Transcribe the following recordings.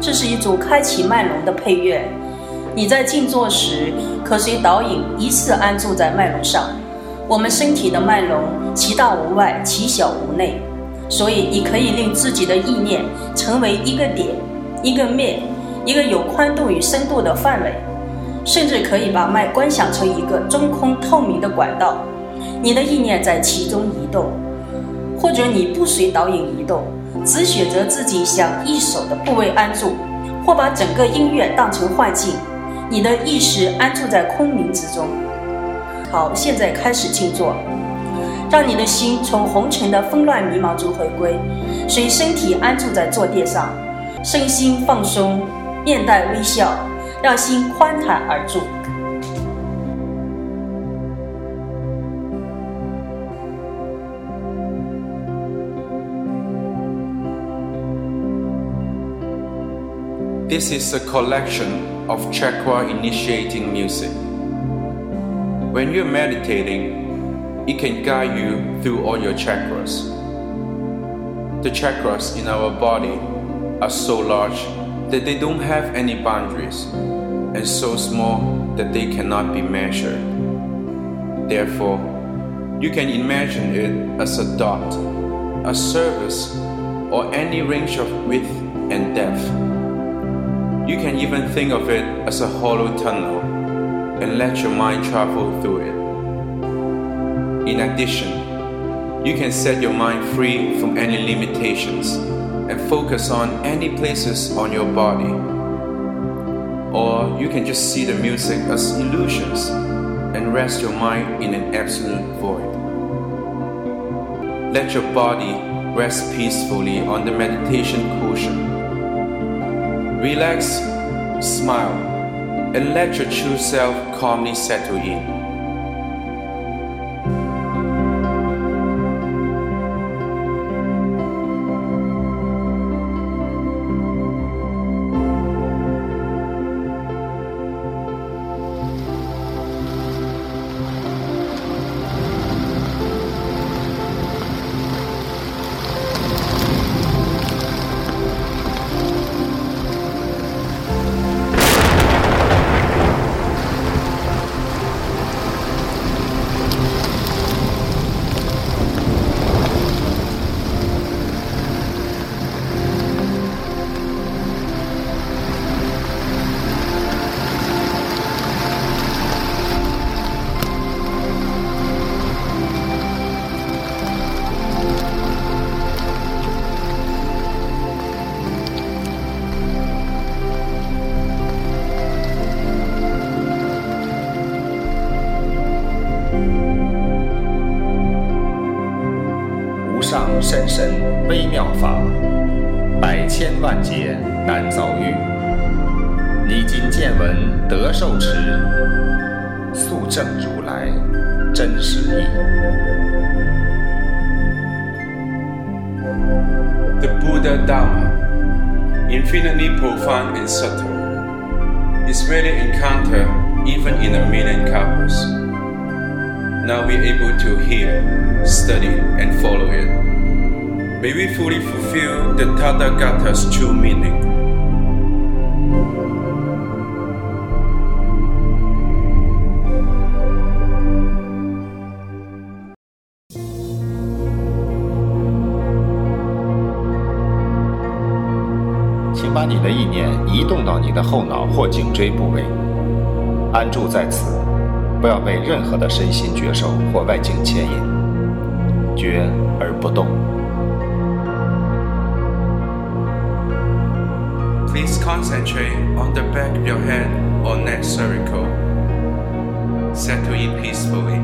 这是一组开启脉轮的配乐。你在静坐时，可随导引依次安住在脉轮上。我们身体的脉轮，其大无外，其小无内，所以你可以令自己的意念成为一个点、一个面、一个有宽度与深度的范围，甚至可以把脉观想成一个中空透明的管道，你的意念在其中移动，或者你不随导引移动，只选择自己想一手的部位安住，或把整个音乐当成幻境，你的意识安住在空明之中。好，现在开始静坐，让你的心从红尘的纷乱迷茫中回归，随身体安住在坐垫上，身心放松，面带微笑，让心宽坦而住。This is a collection of chakra initiating music. When you're meditating, it can guide you through all your chakras. The chakras in our body are so large that they don't have any boundaries and so small that they cannot be measured. Therefore, you can imagine it as a dot, a surface, or any range of width and depth. You can even think of it as a hollow tunnel and let your mind travel through it. In addition, you can set your mind free from any limitations and focus on any places on your body. Or you can just see the music as illusions and rest your mind in an absolute void. Let your body rest peacefully on the meditation cushion. Relax, smile, and let your true self calmly settle in. 真实意。The Buddha Dharma, infinitely profound and subtle, is rarely encountered even in a million kalpas. Now we're able to hear, study, and follow it. May we fully fulfill the Tathagata's true meaning. 你的意念移动到你的后脑或颈椎部位，安住在此，不要被任何的身心觉受或外境牵引，觉而不动。Please concentrate on the back of your head or neck cervical. Settle in peacefully.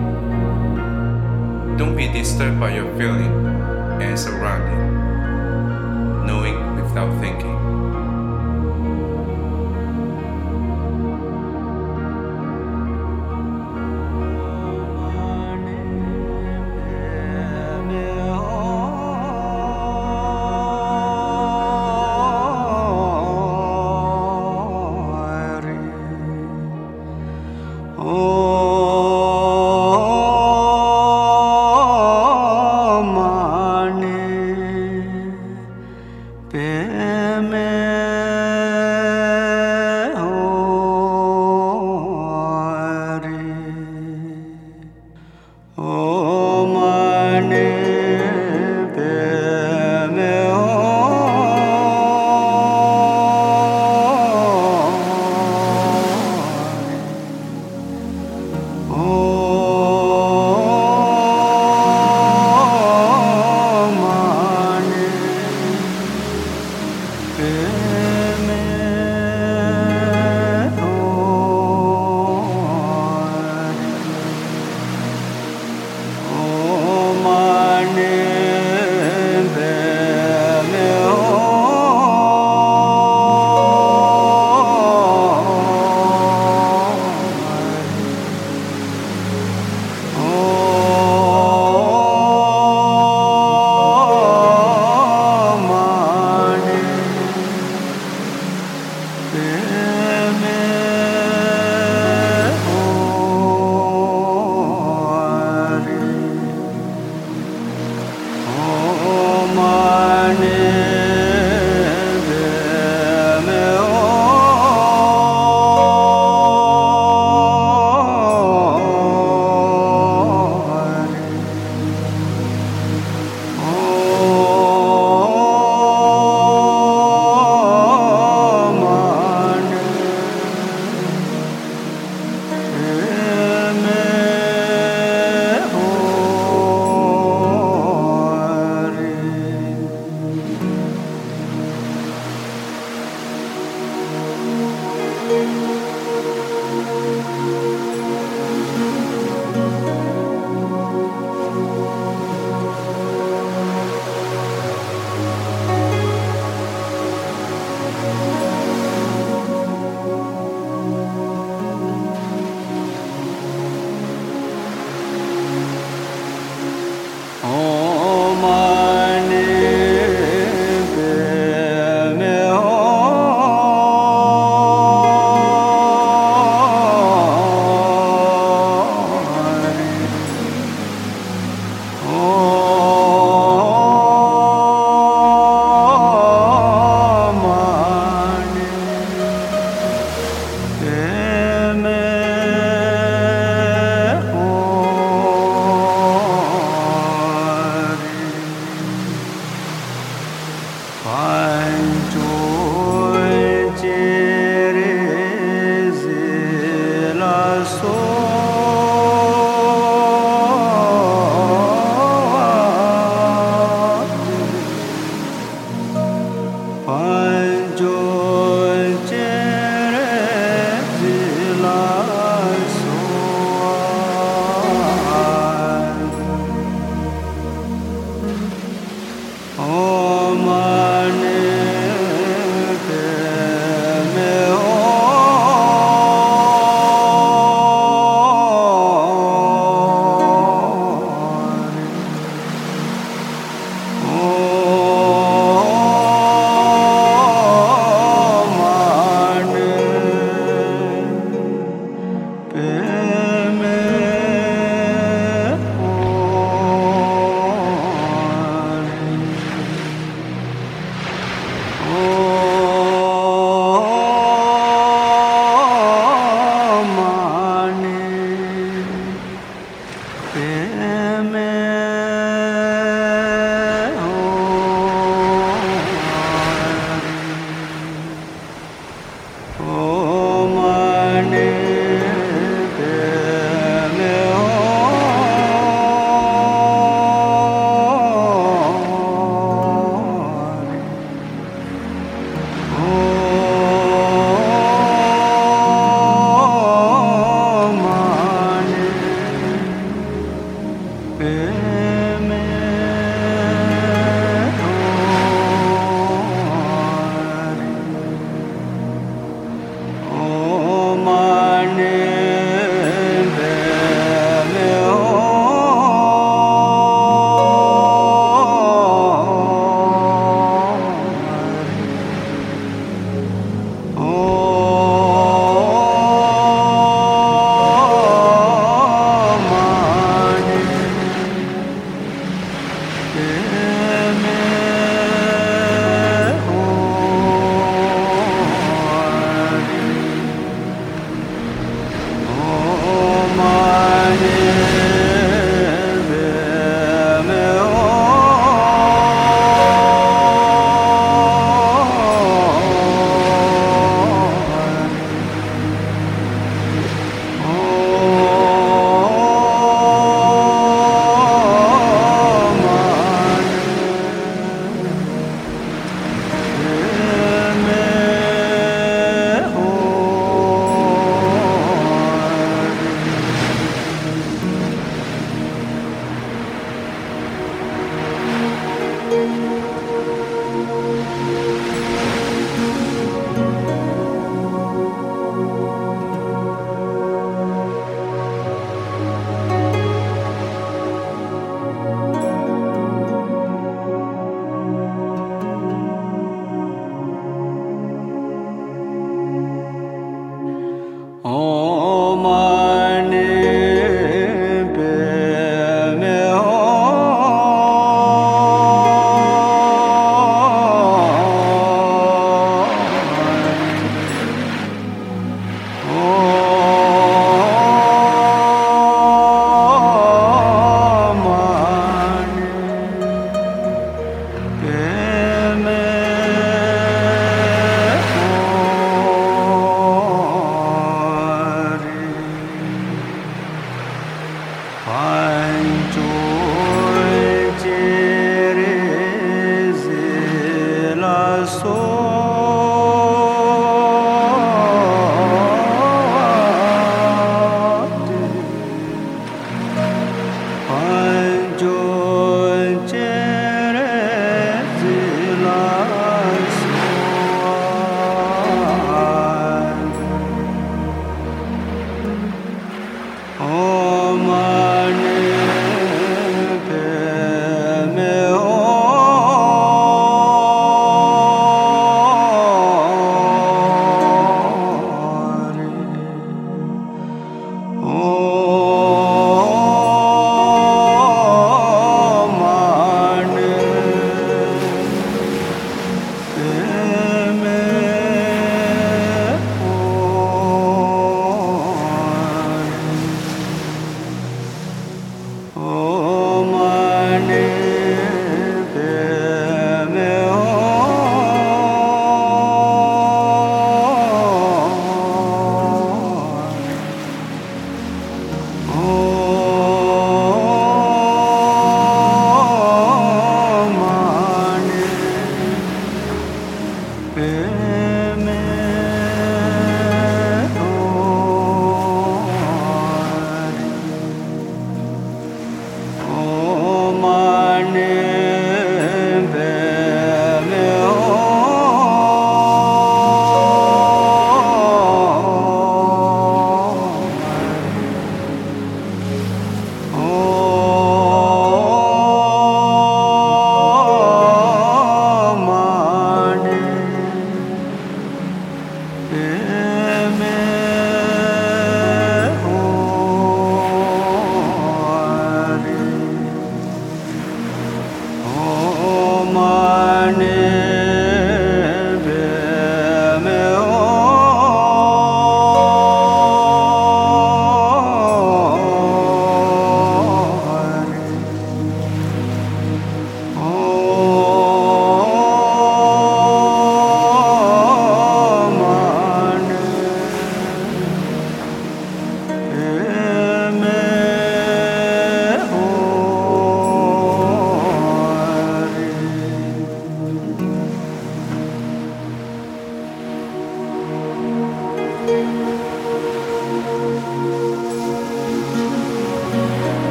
Don't be disturbed by your feeling and surrounding. Knowing without thinking.